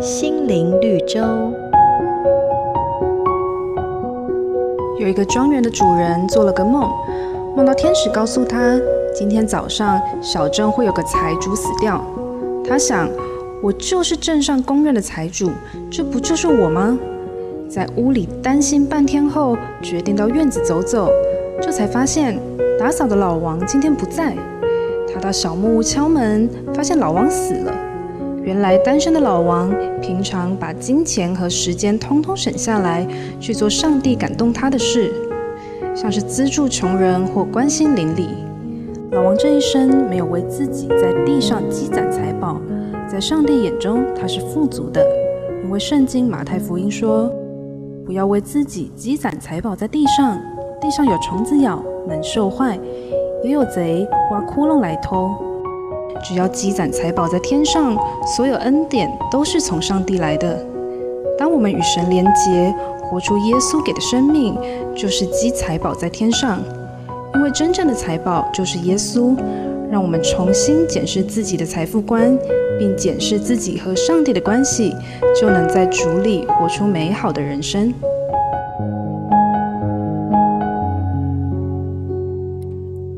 心灵绿洲。有一个庄园的主人做了个梦，梦到天使告诉他，今天早上小镇会有个财主死掉。他想，我就是镇上公认的财主，这不就是我吗？在屋里担心半天后，决定到院子走走，这才发现打扫的老王今天不在。他到小木屋敲门，发现老王死了。原来单身的老王平常把金钱和时间通通省下来，去做上帝感动他的事，像是资助穷人或关心邻里。老王这一生没有为自己在地上积攒财宝，在上帝眼中他是富足的，因为圣经马太福音说：“不要为自己积攒财宝在地上，地上有虫子咬，能受坏，也有贼挖窟窿来偷。”只要积攒财宝在天上，所有恩典都是从上帝来的。当我们与神连结，活出耶稣给的生命，就是积财宝在天上。因为真正的财宝就是耶稣。让我们重新检视自己的财富观，并检视自己和上帝的关系，就能在主里活出美好的人生。